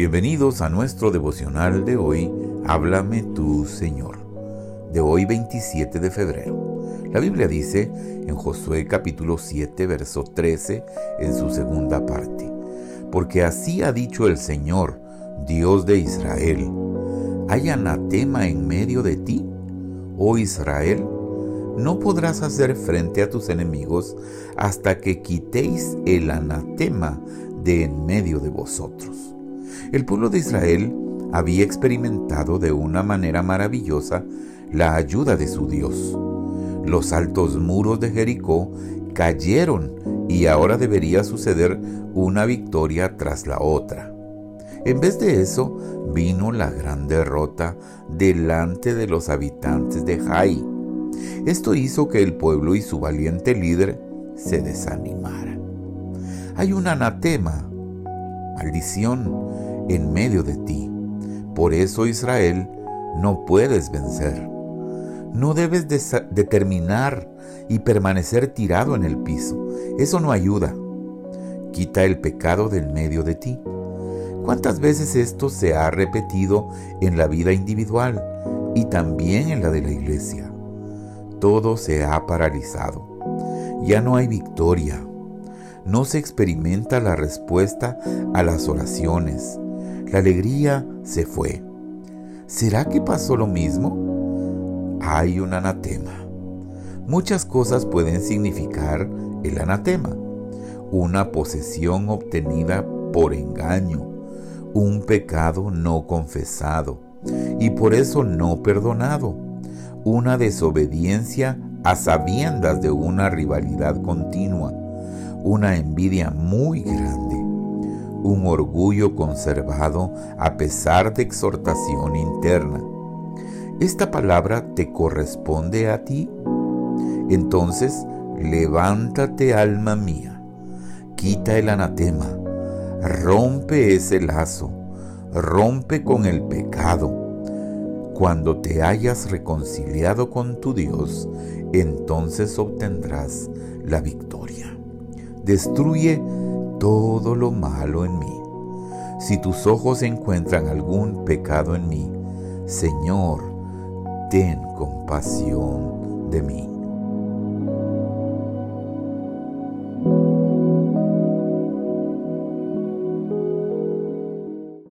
Bienvenidos a nuestro devocional de hoy, Háblame tú, Señor, de hoy 27 de febrero. La Biblia dice en Josué capítulo 7, verso 13, en su segunda parte, porque así ha dicho el Señor, Dios de Israel, ¿hay anatema en medio de ti, oh Israel? No podrás hacer frente a tus enemigos hasta que quitéis el anatema de en medio de vosotros. El pueblo de Israel había experimentado de una manera maravillosa la ayuda de su Dios. Los altos muros de Jericó cayeron y ahora debería suceder una victoria tras la otra. En vez de eso, vino la gran derrota delante de los habitantes de Jai. Esto hizo que el pueblo y su valiente líder se desanimaran. Hay un anatema, maldición, en medio de ti. Por eso Israel no puedes vencer. No debes determinar y permanecer tirado en el piso. Eso no ayuda. Quita el pecado del medio de ti. ¿Cuántas veces esto se ha repetido en la vida individual y también en la de la iglesia? Todo se ha paralizado. Ya no hay victoria. No se experimenta la respuesta a las oraciones la alegría se fue. ¿Será que pasó lo mismo? Hay un anatema. Muchas cosas pueden significar el anatema. Una posesión obtenida por engaño, un pecado no confesado y por eso no perdonado, una desobediencia a sabiendas de una rivalidad continua, una envidia muy grande un orgullo conservado a pesar de exhortación interna. ¿Esta palabra te corresponde a ti? Entonces, levántate alma mía, quita el anatema, rompe ese lazo, rompe con el pecado. Cuando te hayas reconciliado con tu Dios, entonces obtendrás la victoria. Destruye todo lo malo en mí. Si tus ojos encuentran algún pecado en mí, Señor, ten compasión de mí.